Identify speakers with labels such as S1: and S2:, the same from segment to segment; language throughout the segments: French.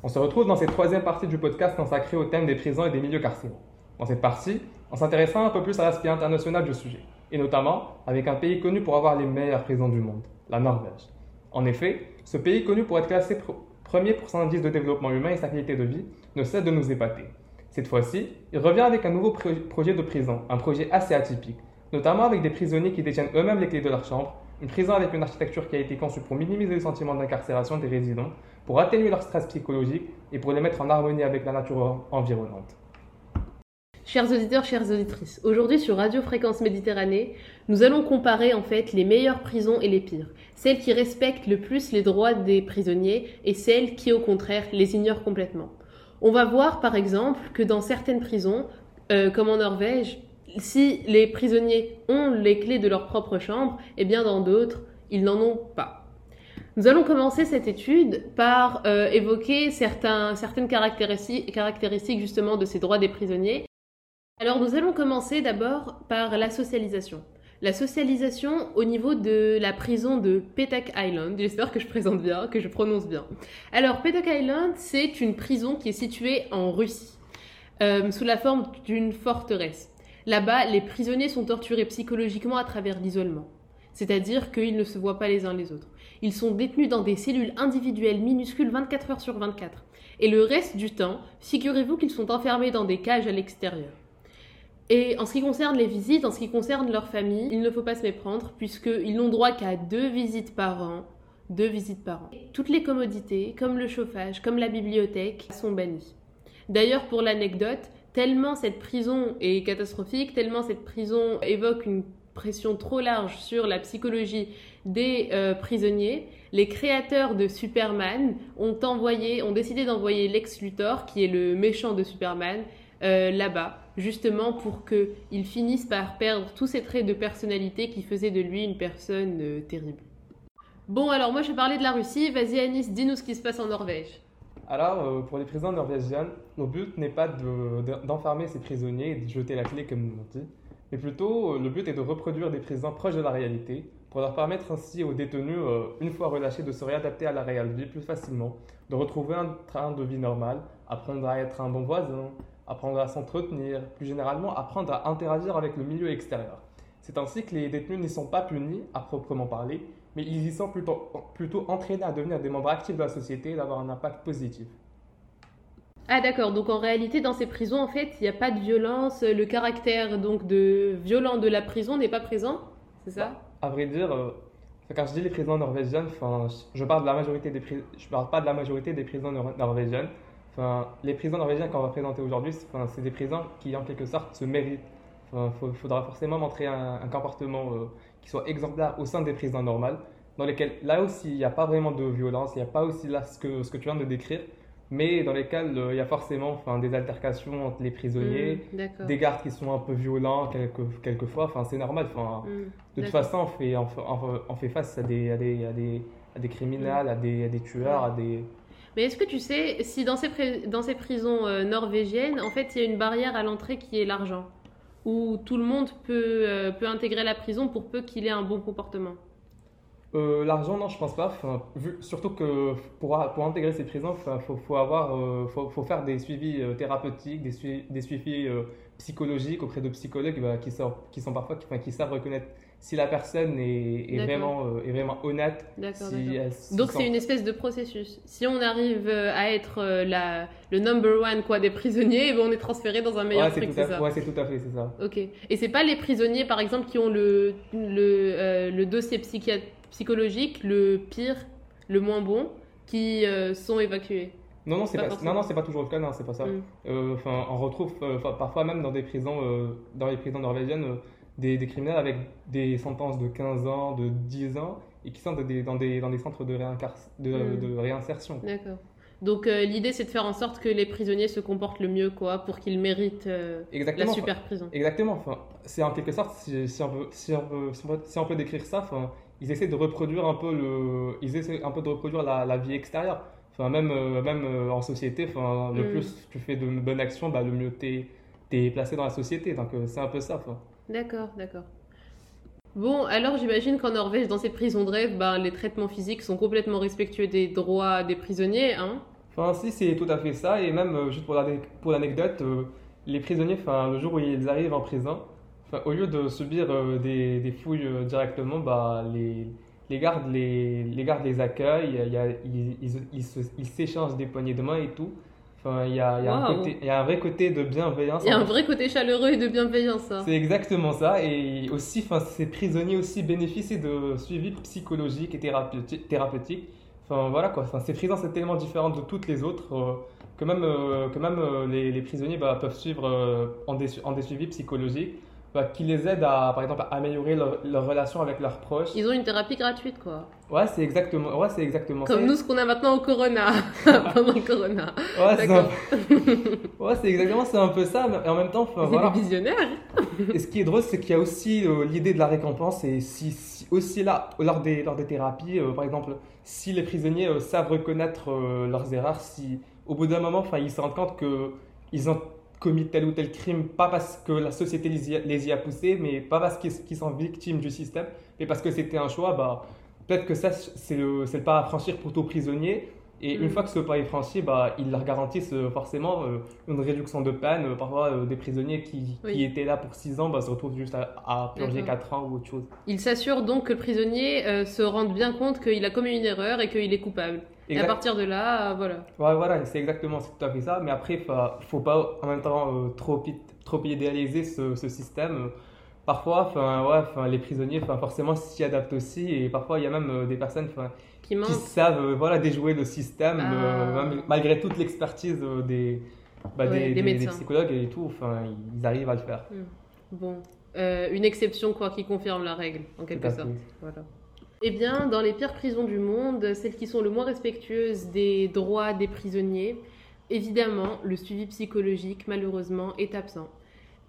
S1: On se retrouve dans cette troisième partie du podcast consacrée au thème des prisons et des milieux carcéraux. Dans cette partie, on s'intéressera un peu plus à l'aspect international du sujet, et notamment avec un pays connu pour avoir les meilleures prisons du monde, la Norvège. En effet, ce pays connu pour être classé premier pour son indice de développement humain et sa qualité de vie ne cesse de nous épater. Cette fois-ci, il revient avec un nouveau projet de prison, un projet assez atypique, notamment avec des prisonniers qui détiennent eux-mêmes les clés de leur chambre une prison avec une architecture qui a été conçue pour minimiser le sentiment d'incarcération des résidents, pour atténuer leur stress psychologique et pour les mettre en harmonie avec la nature environnante.
S2: Chers auditeurs, chères auditrices, aujourd'hui sur Radio Fréquence Méditerranée, nous allons comparer en fait les meilleures prisons et les pires, celles qui respectent le plus les droits des prisonniers et celles qui au contraire les ignorent complètement. On va voir par exemple que dans certaines prisons, euh, comme en Norvège, si les prisonniers ont les clés de leur propre chambre, eh bien dans d'autres, ils n'en ont pas. Nous allons commencer cette étude par euh, évoquer certaines caractéristiques, caractéristiques justement de ces droits des prisonniers. Alors nous allons commencer d'abord par la socialisation. La socialisation au niveau de la prison de Petak Island. J'espère que je présente bien, que je prononce bien. Alors Petak Island, c'est une prison qui est située en Russie, euh, sous la forme d'une forteresse. Là-bas, les prisonniers sont torturés psychologiquement à travers l'isolement. C'est-à-dire qu'ils ne se voient pas les uns les autres. Ils sont détenus dans des cellules individuelles minuscules 24 heures sur 24. Et le reste du temps, figurez-vous qu'ils sont enfermés dans des cages à l'extérieur. Et en ce qui concerne les visites, en ce qui concerne leur famille, il ne faut pas se méprendre puisqu'ils n'ont droit qu'à deux visites par an. Deux visites par an. Toutes les commodités, comme le chauffage, comme la bibliothèque, sont bannies. D'ailleurs, pour l'anecdote, tellement cette prison est catastrophique, tellement cette prison évoque une pression trop large sur la psychologie des euh, prisonniers, les créateurs de Superman ont décidé d'envoyer Lex Luthor, qui est le méchant de Superman, euh, là-bas, justement pour qu'il finisse par perdre tous ses traits de personnalité qui faisaient de lui une personne euh, terrible. Bon, alors moi je vais parler de la Russie. Vas-y Anis, dis-nous ce qui se passe en Norvège.
S1: Alors, euh, pour les prisons norvégiennes, notre but n'est pas d'enfermer ces prisonniers et de jeter la clé comme nous l'ont dit, mais plutôt euh, le but est de reproduire des prisons proches de la réalité pour leur permettre ainsi aux détenus, euh, une fois relâchés, de se réadapter à la vie plus facilement, de retrouver un train de vie normal, apprendre à être un bon voisin, apprendre à s'entretenir, plus généralement apprendre à interagir avec le milieu extérieur. C'est ainsi que les détenus n'y sont pas punis à proprement parler, mais ils y sont plutôt, plutôt entraînés à devenir des membres actifs de la société et d'avoir un impact positif.
S2: Ah d'accord, donc en réalité dans ces prisons en fait il n'y a pas de violence, le caractère donc de violent de la prison n'est pas présent, c'est ça? Bah,
S1: À vrai dire, euh, quand je dis les prisons norvégiennes, je parle de la majorité des je parle pas de la majorité des prisons norvégiennes. Enfin, les prisons norvégiennes qu'on va présenter aujourd'hui, c'est des prisons qui en quelque sorte se méritent. Il faudra forcément montrer un, comportement euh, qui soit exemplaire au sein des prisons normales, dans lesquelles là aussi il n'y a pas vraiment de violence, il n'y a pas aussi là ce que, ce que tu viens de décrire, mais dans lesquelles euh, il y a forcément enfin, des altercations entre les prisonniers, mmh, des gardes qui sont un peu violents quelquefois, enfin, c'est normal. Enfin, mmh, de toute façon, on fait, on, fait face à des, à des, à des, à des criminels, mmh. à, des, à des tueurs, à des...
S2: Mais est-ce que tu sais si dans ces, dans ces prisons euh, norvégiennes, en fait, il y a une barrière à l'entrée qui est l'argent? Où tout le monde peut, euh, peut intégrer la prison pour peu qu'il ait un bon comportement
S1: euh, L'argent, non, je pense pas. surtout que pour, pour intégrer ces prisons, il faut, euh, faut, faut, faire des suivis thérapeutiques, des, des suivis psychologiques auprès de psychologues bah, qui, sont, qui sont parfois qui savent reconnaître si la personne est, vraiment, euh, est vraiment honnête.
S2: Donc c'est une espèce de processus. Si on arrive euh, à être euh, la, le number one quoi, des prisonniers, eh ben, on est transféré dans un meilleur
S1: ouais, truc, c'est ça Ouais, c'est tout à fait, c'est ça.
S2: Ok. Et c'est pas les prisonniers, par exemple, qui ont le, le, le dossier psychologique le pire, le moins bon, qui sont évacués?
S1: Non, non, c'est pas, non, non, c'est pas toujours le cas, non, c'est pas ça. Mm. Enfin, on retrouve parfois même dans des prisons, dans les prisons norvégiennes, des, criminels avec des sentences de 15 ans, de 10 ans, et qui sont dans des, dans des, dans des centres de, de, hmm. de réinsertion.
S2: D'accord. Donc euh, l'idée c'est de faire en sorte que les prisonniers se comportent le mieux quoi pour qu'ils méritent euh, la super prison.
S1: Exactement. Enfin, c'est en quelque sorte si, si, on peut, si, on peut, si, on peut, décrire ça, enfin, ils essaient de reproduire un peu le, ils essaient un peu de reproduire la, la vie extérieure. Enfin, même euh, même en société, enfin, le hmm. plus tu fais de bonnes actions, bah, le mieux tu es, placé dans la société. Donc c'est un peu ça. Enfin.
S2: D'accord, d'accord. Bon, alors j'imagine qu'en Norvège, dans ces prisons de rêve, ben, les traitements physiques sont complètement respectueux des droits des prisonniers, hein?
S1: Enfin, si, c'est tout à fait ça. Et même, euh, juste pour l'ane- pour l'anecdote, euh, les prisonniers, enfin, le jour où ils arrivent en prison, au lieu de subir euh, des, fouilles directement, bah, les, les gardes les, les gardes les accueillent, ils s'échangent des poignées de main et tout. Enfin, il y a, y a un
S2: Waouh.
S1: côté, il y a un vrai côté de bienveillance.
S2: Il y a un
S1: en-
S2: vrai côté chaleureux et de bienveillance. hein.
S1: c'est exactement ça. Et aussi, enfin, ces prisonniers aussi bénéficient de suivi psychologique et thérapeuti- thérapeutique. Enfin, voilà quoi. Enfin, ces prisons, c'est tellement différent de toutes les autres euh, que même, euh, que même euh, les, les prisonniers bah, peuvent suivre en, des, en des suivis psychologiques bah, qui les aident à, par exemple, à améliorer leur, leur relation avec leurs proches.
S2: Ils ont une thérapie gratuite, quoi.
S1: Ouais, c'est exactement, ouais, c'est exactement ça.
S2: Comme nous, ce qu'on a maintenant au Corona, pendant le Corona.
S1: Ouais, c'est un- ouais, c'est exactement, c'est un peu ça. mais en même temps, enfin,
S2: C'est
S1: voilà.
S2: des visionnaires.
S1: Et ce qui est drôle, c'est qu'il y a aussi euh, l'idée de la récompense. Et si, si- aussi là, lors des, lors des thérapies, euh, par exemple, si les prisonniers euh, savent reconnaître leurs erreurs, si au bout d'un moment, enfin, ils se rendent compte qu'ils ont commis tel ou tel crime, pas parce que la société les y a, les y a poussés, mais pas parce qu'ils sont victimes du système, mais parce que c'était un choix, bah, peut-être que ça, c'est le, le pas à franchir pour tout prisonnier. Et une
S2: Mm.
S1: fois que ce pas est franchi, bah, ils leur garantissent euh, forcément euh, une réduction de peine. Euh, Parfois, euh, des prisonniers qui,
S2: Oui.
S1: qui étaient là pour 6 ans bah, se retrouvent juste à, à purger
S2: D'accord.
S1: 4 ans ou autre chose.
S2: Il s'assure donc que le prisonnier euh, se rende bien compte qu'il a commis une erreur et qu'il est coupable. Et à partir de là, euh, voilà.
S1: Ouais, voilà, c'est exactement tout à fait ça. Mais après, il faut pas en même temps euh, trop, trop idéaliser ce, ce système. Parfois, ouais, les prisonniers, forcément, s'y adaptent aussi. Et parfois, il y a même euh, des personnes
S2: Qui
S1: savent euh, voilà, déjouer le système,
S2: Ah.
S1: malgré toute l'expertise des, bah,
S2: Ouais,
S1: des,
S2: des
S1: psychologues et tout. Ils arrivent à le faire.
S2: Bon. Euh, une exception, quoi, qui confirme la règle, en quelque sorte. Voilà. Eh bien, dans les pires prisons du monde, celles qui sont le moins respectueuses des droits des prisonniers, évidemment, le suivi psychologique, malheureusement, est absent.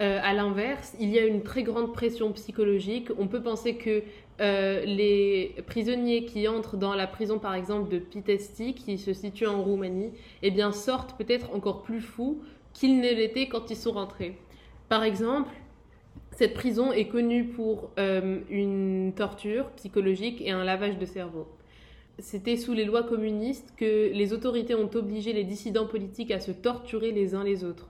S2: Euh, à l'inverse, il y a une très grande pression psychologique. On peut penser que euh, les prisonniers qui entrent dans la prison, par exemple, de Pitesti, qui se situe en Roumanie, eh bien, sortent peut-être encore plus fous qu'ils ne l'étaient quand ils sont rentrés. Par exemple, cette prison est connue pour euh, une torture psychologique et un lavage de cerveau. C'était sous les lois communistes que les autorités ont obligé les dissidents politiques à se torturer les uns les autres.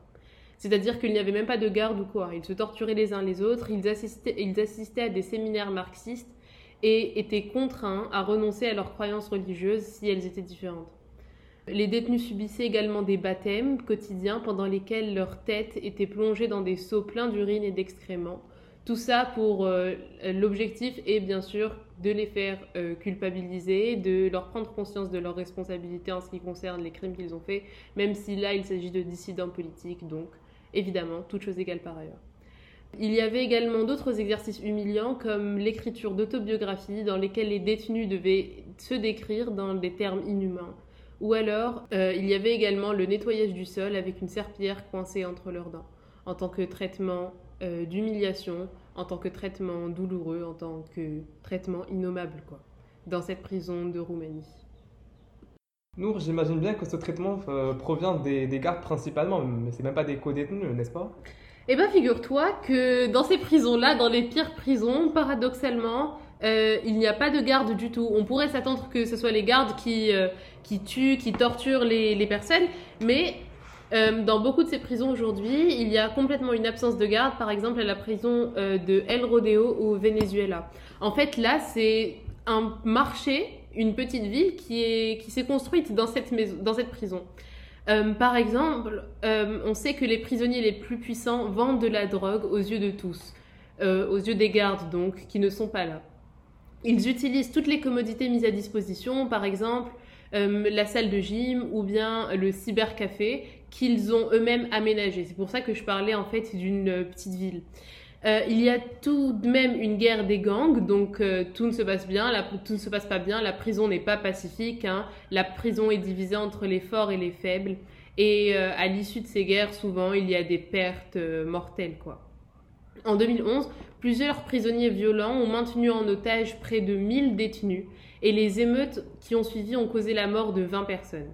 S2: C'est-à-dire qu'il n'y avait même pas de garde ou quoi. Ils se torturaient les uns les autres, ils assistaient, ils assistaient à des séminaires marxistes et étaient contraints à renoncer à leurs croyances religieuses si elles étaient différentes. Les détenus subissaient également des baptêmes quotidiens pendant lesquels leur tête était plongée dans des seaux pleins d'urine et d'excréments. Tout ça pour euh, l'objectif est bien sûr de les faire euh, culpabiliser, de leur prendre conscience de leurs responsabilités en ce qui concerne les crimes qu'ils ont faits, même si là il s'agit de dissidents politiques, donc évidemment, toute chose égale par ailleurs. Il y avait également d'autres exercices humiliants comme l'écriture d'autobiographies dans lesquelles les détenus devaient se décrire dans des termes inhumains. Ou alors, euh, il y avait également le nettoyage du sol avec une serpillière coincée entre leurs dents, en tant que traitement euh, d'humiliation, en tant que traitement douloureux, en tant que traitement innommable, quoi, dans cette prison de Roumanie.
S1: Nour, j'imagine bien que ce traitement euh, provient des, des gardes principalement, mais c'est même pas des co-détenus, n'est-ce pas?
S2: Eh bien, figure-toi que dans ces prisons-là, dans les pires prisons, paradoxalement, euh, il n'y a pas de garde du tout. On pourrait s'attendre que ce soit les gardes qui, euh, qui tuent, qui torturent les, les personnes, mais euh, dans beaucoup de ces prisons aujourd'hui, il y a complètement une absence de garde, par exemple à la prison euh, de El Rodeo au Venezuela. En fait, là, c'est un marché, une petite ville qui est qui s'est construite dans cette maison, dans cette prison. Euh, par exemple, euh, on sait que les prisonniers les plus puissants vendent de la drogue aux yeux de tous, euh, aux yeux des gardes donc, qui ne sont pas là. Ils utilisent toutes les commodités mises à disposition, par exemple euh, la salle de gym ou bien le cybercafé qu'ils ont eux-mêmes aménagé. C'est pour ça que je parlais en fait d'une euh, petite ville. Euh, il y a tout de même une guerre des gangs, donc tout ne se passe bien, tout ne se passe pas bien, la prison n'est pas pacifique, hein. la prison est divisée entre les forts et les faibles, et à l'issue de ces guerres, souvent, il y a des pertes mortelles, quoi. En 2011, plusieurs prisonniers violents ont maintenu en otage près de 1000 détenus, et les émeutes qui ont suivi ont causé la mort de 20 personnes.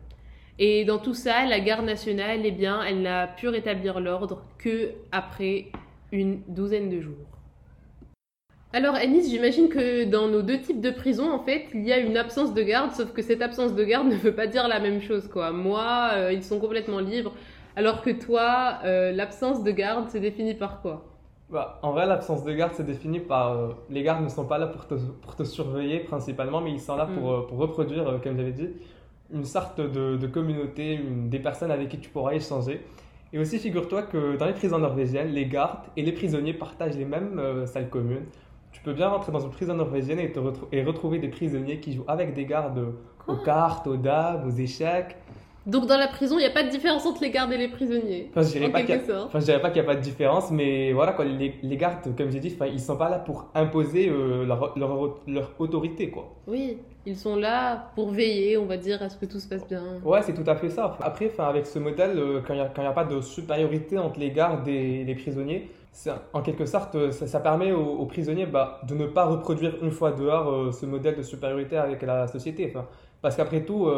S2: Et dans tout ça, la garde nationale, eh bien, elle n'a pu rétablir l'ordre que après une douzaine de jours. Alors, Anis, j'imagine que dans nos deux types de prisons, en fait, il y a une absence de garde, sauf que cette absence de garde ne veut pas dire la même chose, quoi. Moi, euh, ils sont complètement libres, alors que toi, euh, l'absence de garde se définit par quoi?
S1: Bah, en vrai, l'absence de garde, c'est défini par. euh, les gardes ne sont pas là pour te, pour te surveiller principalement, mais ils sont là pour,
S2: Mm.
S1: euh, pour reproduire, euh, comme j'avais dit, une sorte de, de communauté, une- des personnes avec qui tu pourras échanger. Et aussi, figure-toi que dans les prisons norvégiennes, les gardes et les prisonniers partagent les mêmes euh, salles communes. Tu peux bien rentrer dans une prison norvégienne et, te retrou- et retrouver des prisonniers qui jouent avec des gardes aux cartes, aux dames, aux échecs.
S2: Donc, dans la prison, il n'y a pas de différence entre les gardes et les prisonniers.
S1: Enfin, je dirais
S2: en
S1: pas qu'il a-. Enfin, n'y a pas de différence, mais voilà, quoi, les, les gardes, comme j'ai dit, ils sont pas là pour imposer euh, leur, leur, leur autorité, quoi.
S2: Oui, ils sont là pour veiller, on va dire, à ce que tout se passe bien.
S1: Ouais, c'est tout à fait ça. Après, enfin, avec ce modèle, euh, quand il n'y a, a pas de supériorité entre les gardes et les prisonniers, en quelque sorte, euh, ça, ça permet aux, aux prisonniers bah, de ne pas reproduire une fois dehors euh, ce modèle de supériorité avec la société. Enfin, parce qu'après tout,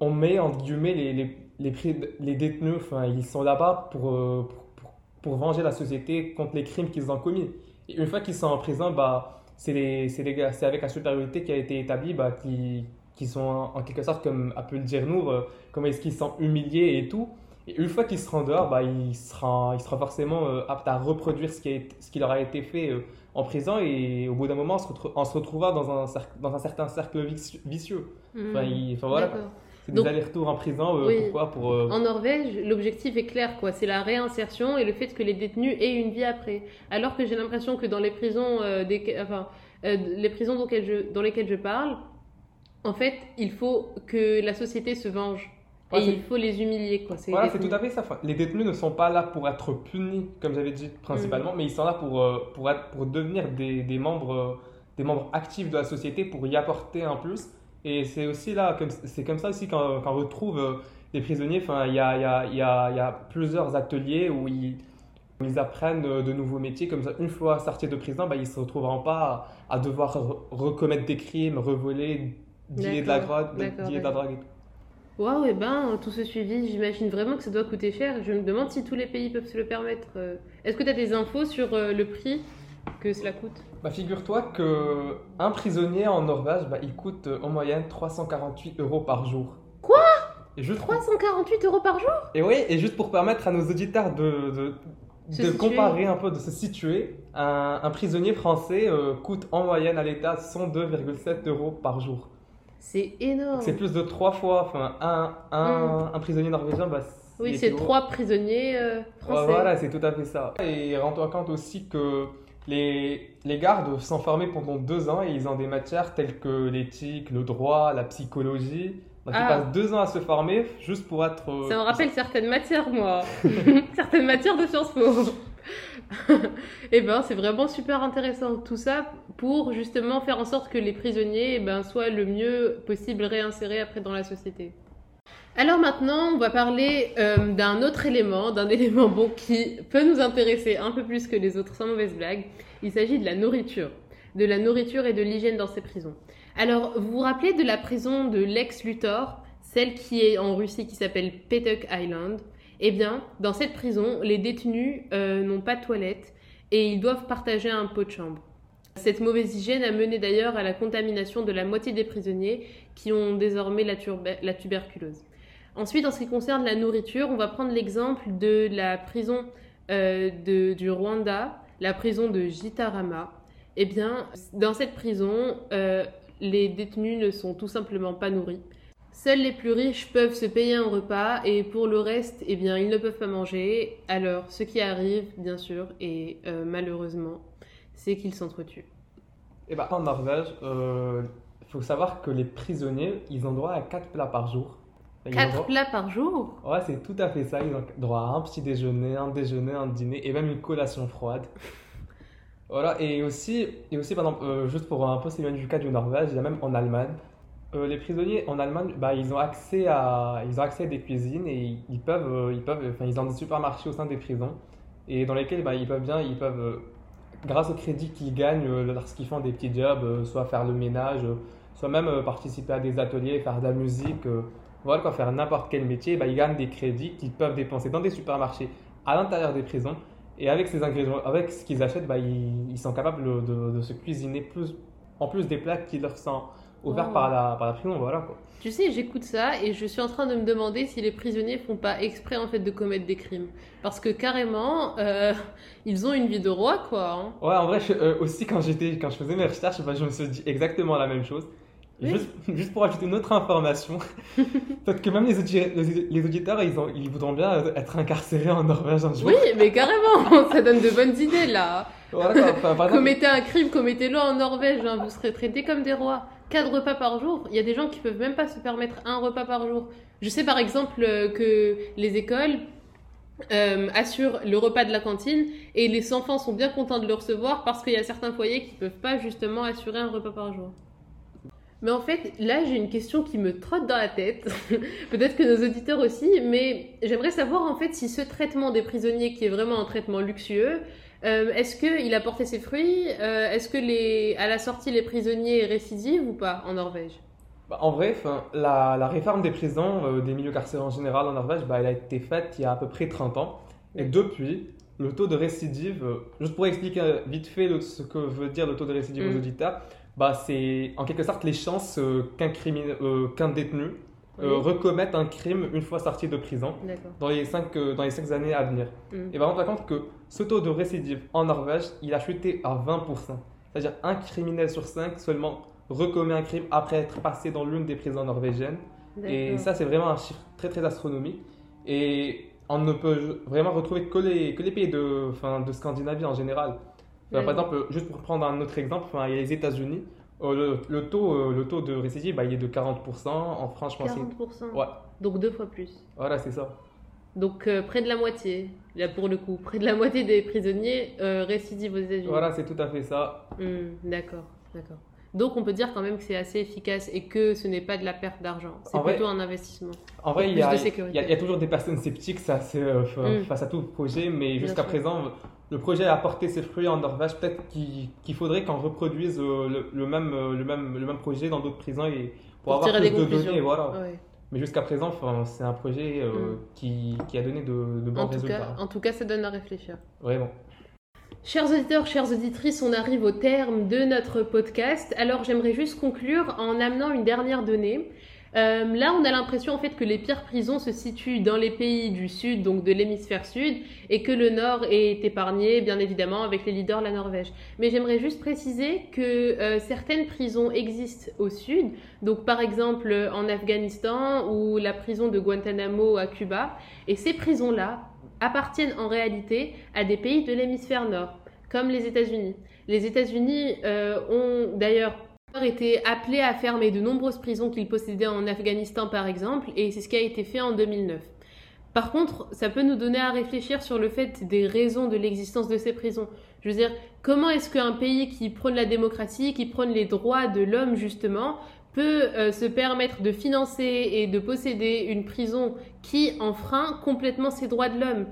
S1: on met, entre guillemets, les, les, les, les détenus, enfin, ils sont là-bas pour, euh, pour, pour- pour venger la société contre les crimes qu'ils ont commis. Et une fois qu'ils sont en prison, bah, c'est les, c'est les gars- c'est avec la supériorité qui a été établie bah, qui, qui sont en, en quelque sorte, comme a pu le dire Nour, euh, comment est-ce qu'ils sont humiliés et tout. Et une fois qu'ils seront dehors, bah, il, sera, il sera forcément euh, apte à reproduire ce qui, a ce qui leur a été fait euh, en prison. Et au bout d'un moment, en se, retrou- en se retrouvant dans un, cercle- dans un certain cercle vici- vicieux. Enfin, il- enfin, voilà,
S2: D'accord.
S1: C'est des allers-retours en prison. euh,
S2: Oui.
S1: Pourquoi Pour, euh,
S2: En Norvège, l'objectif est clair, quoi. C'est la réinsertion et le fait que les détenus aient une vie après. Alors que j'ai l'impression que dans les prisons, euh, des- enfin, les prisons dans lesquelles, je, dans lesquelles je parle, en fait, il faut que la société se venge.
S1: Ouais,
S2: et il faut les humilier, quoi.
S1: Voilà, c'est tout à fait ça. Les détenus ne sont pas là pour être punis, comme j'avais dit principalement,
S2: Mm.
S1: mais ils sont là pour, pour, être, pour devenir des, des membres, des membres actifs de la société, pour y apporter un plus. Et c'est aussi là, c'est comme ça aussi qu'on qu'on retrouve euh, les prisonniers. Enfin, il y a, il y, a, il y, a, il y a plusieurs ateliers où ils, où ils apprennent euh, de nouveaux métiers. Comme ça, une fois sortis de prison, bah, ils ne se retrouveront pas à, à devoir re- recommettre des crimes, revoler, dealer de la de la drogue et tout.
S2: Waouh, et ben, tout ce suivi, j'imagine vraiment que ça doit coûter cher. Je me demande si tous les pays peuvent se le permettre. Euh, Est-ce que tu as des infos sur euh, le prix que cela coûte
S1: Bah, figure-toi que un prisonnier en Norvège, bah, il coûte euh, en moyenne 348 euros par jour.
S2: Quoi?
S1: Et juste,
S2: 348 euros par jour?
S1: Et oui, et juste pour permettre à nos auditeurs de, de, de comparer un peu, de se situer, un, un prisonnier français euh, coûte en moyenne à l'État 102,7 euros par jour.
S2: C'est énorme.
S1: C'est plus de trois fois, enfin, un, un, un prisonnier norvégien, bah.
S2: Oui, c'est trois prisonniers euh, français.
S1: voilà, c'est tout à fait ça. Et rends-toi compte aussi que les, les gardes sont formés pendant deux ans et ils ont des matières telles que l'éthique, le droit, la psychologie. Donc ils
S2: Ah.
S1: passent deux ans à se former juste pour être. euh,
S2: Ça me rappelle certaines matières, moi. certaines matières de Sciences Po. Eh ben, c'est vraiment super intéressant. Tout ça pour justement faire en sorte que les prisonniers eh ben, soient le mieux possible réinsérés après dans la société. Alors maintenant, on va parler euh, d'un autre élément, d'un élément bon qui peut nous intéresser un peu plus que les autres, sans mauvaise blague. Il s'agit de la nourriture. De la nourriture et de l'hygiène dans ces prisons. Alors, vous vous rappelez de la prison de Lex-Luthor, celle qui est en Russie qui s'appelle Petuk Island? Eh bien, dans cette prison, les détenus euh, n'ont pas de toilette et ils doivent partager un pot de chambre. Cette mauvaise hygiène a mené d'ailleurs à la contamination de la moitié des prisonniers qui ont désormais la, tuberculose. Ensuite, en ce qui concerne la nourriture, on va prendre l'exemple de la prison euh, du Rwanda, la prison de Gitarama. Eh bien, dans cette prison, euh, les détenus ne sont tout simplement pas nourris. Seuls les plus riches peuvent se payer un repas et pour le reste, eh bien, ils ne peuvent pas manger. Alors, ce qui arrive, bien sûr, et euh, malheureusement, c'est qu'ils s'entretuent.
S1: Et bah, en Norvège, il faut savoir que les prisonniers, ils ont droit à quatre plats par jour. Ils ont
S2: Quatre
S1: droit-
S2: plats par jour?
S1: Ouais, c'est tout à fait ça. Ils ont droit à un petit déjeuner, un déjeuner, un dîner et même une collation froide. Voilà, et aussi, et aussi par exemple, euh, juste pour un peu s'éloigner du cas du Norvège, il y a même en Allemagne. euh, les prisonniers en Allemagne, bah, ils ont accès à, ils ont accès à des cuisines et ils peuvent, euh, ils peuvent, enfin, ils ont des supermarchés au sein des prisons et dans lesquels bah, ils peuvent bien, ils peuvent, euh, grâce au crédit qu'ils gagnent euh, lorsqu'ils font des petits jobs, euh, soit faire le ménage, euh, soit même participer à des ateliers, faire de la musique, voilà quoi, faire n'importe quel métier, bah, ils gagnent des crédits qu'ils peuvent dépenser dans des supermarchés à l'intérieur des prisons. Et avec ces ingrédients, avec ce qu'ils achètent, bah, ils, ils sont capables de, de se cuisiner plus, en plus des plats qui leur sont offerts
S2: Oh.
S1: par, la, par la prison. Voilà, quoi.
S2: Tu sais, j'écoute ça et je suis en train de me demander si les prisonniers font pas exprès en fait de commettre des crimes. Parce que carrément, euh, ils ont une vie de roi quoi. hein.
S1: Ouais, en vrai, je- euh, aussi quand j'étais, quand je faisais mes recherches, bah, je me suis dit exactement la même chose.
S2: Oui.
S1: Juste, juste pour ajouter une autre information, peut-être que même les, audi- les- les auditeurs, ils, ont, ils voudront bien être incarcérés en Norvège un jour.
S2: Oui, mais carrément, ça donne de bonnes idées là.
S1: Voilà, quoi. Enfin, par exemple,
S2: Commettez un crime, commettez-le en Norvège, hein, vous serez traités comme des rois. Quatre repas par jour, il y a des gens qui peuvent même pas se permettre un repas par jour. Je sais par exemple euh, que les écoles euh, assurent le repas de la cantine et les enfants sont bien contents de le recevoir parce qu'il y a certains foyers qui peuvent pas justement assurer un repas par jour. Mais en fait, là, j'ai une question qui me trotte dans la tête. Peut-être que nos auditeurs aussi, mais j'aimerais savoir en fait si ce traitement des prisonniers, qui est vraiment un traitement luxueux, euh, est-ce qu'il a porté ses fruits Euh, Est-ce que les, à la sortie, les prisonniers récidivent ou pas en Norvège?
S1: Bah, en vrai, enfin, la, la réforme des prisons, euh, des milieux carcéraux en général en Norvège, bah, elle a été faite il y a à peu près 30 ans. Et depuis, le taux de récidive, juste pour expliquer vite fait le- ce que veut dire le taux de récidive
S2: Mm.
S1: aux auditeurs, bah, c'est en quelque sorte les chances qu'un détenu
S2: Oui.
S1: recommette un crime une fois sorti de prison dans les 5 dans les cinq années à venir.
S2: Mm.
S1: Et va rendre compte que ce taux de récidive en Norvège, il a chuté à 20%. C'est-à-dire un criminel sur 5 seulement recommet un crime après être passé dans l'une des prisons norvégiennes. Et ça, c'est vraiment un chiffre très très astronomique. Et on ne peut vraiment retrouver que les, que les pays de, enfin, de Scandinavie en général. Enfin. Par exemple, juste pour prendre un autre exemple, enfin, il y a les États-Unis. Euh, le, le taux, euh, le taux de récidive, bah, il est de 40%. En France, je pense que
S2: 40%.
S1: Ouais.
S2: Donc deux fois plus.
S1: Voilà, c'est ça.
S2: Donc euh, près de la moitié, là pour le coup, près de la moitié des prisonniers récidivent aux États-Unis.
S1: Voilà, c'est tout à fait ça.
S2: Hmm, d'accord, d'accord. Donc on peut dire quand même que c'est assez efficace et que ce n'est pas de la perte d'argent. C'est
S1: vrai-
S2: plutôt un investissement.
S1: En vrai, il y, a,
S2: de
S1: il, y
S2: sécurité.
S1: a, il y a toujours des personnes sceptiques ça, euh, face à tout projet, mais jusqu'à présent, le projet a porté ses fruits en Norvège. Peut-être qu'il faudrait qu'on reproduise euh, le, le même, euh, le, même, le même projet dans d'autres prisons et pour,
S2: Pour
S1: avoir
S2: tirer
S1: plus
S2: des
S1: de données. Voilà.
S2: Ouais.
S1: Mais jusqu'à présent, c'est un projet euh,
S2: Mm.
S1: qui, qui a donné de, de bons
S2: En, tout
S1: résultats.
S2: cas, en tout cas, ça donne à réfléchir.
S1: Vraiment.
S2: Chers auditeurs, chères auditrices, on arrive au terme de notre podcast. Alors j'aimerais juste conclure en amenant une dernière donnée. Euh, là, on a l'impression en fait que les pires prisons se situent dans les pays du sud, donc de l'hémisphère sud, et que le nord est épargné, bien évidemment, avec les leaders la Norvège. Mais j'aimerais juste préciser que euh, certaines prisons existent au sud, donc par exemple en Afghanistan ou la prison de Guantanamo à Cuba, et ces prisons-là appartiennent en réalité à des pays de l'hémisphère nord, comme les États-Unis. Les États-Unis euh, ont d'ailleurs été appelés à fermer de nombreuses prisons qu'ils possédaient en Afghanistan par exemple, et c'est ce qui a été fait en 2009. Par contre, ça peut nous donner à réfléchir sur le fait des raisons de l'existence de ces prisons. Je veux dire, comment est-ce qu'un pays qui prône la démocratie, qui prône les droits de l'homme justement, peut euh, se permettre de financer et de posséder une prison qui enfreint complètement ces droits de l'homme?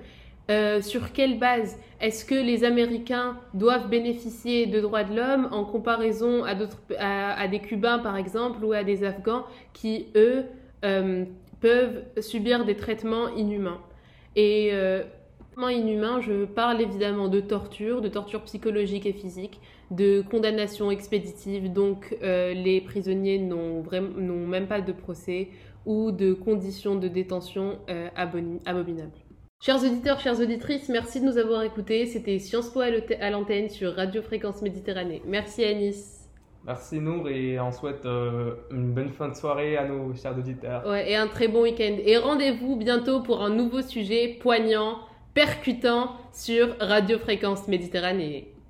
S2: Euh, Sur quelle base Est-ce que les Américains doivent bénéficier de droits de l'homme en comparaison à, des Cubains par exemple ou à des Afghans qui, eux, euh, peuvent subir des traitements inhumains? Et euh, inhumains, je parle évidemment de torture, de torture psychologique et physique, de condamnation expéditive, donc euh, les prisonniers n'ont, n'ont même pas de procès ou de conditions de détention abominables. Chers auditeurs, chères auditrices, merci de nous avoir écoutés. C'était Sciences Po à l'antenne sur Radio Fréquence Méditerranée. Merci Anis.
S1: Merci Nour et on souhaite euh, une bonne fin de soirée à nos chers auditeurs.
S2: Ouais, et un très bon week-end. Et rendez-vous bientôt pour un nouveau sujet poignant, percutant sur Radio Fréquence Méditerranée.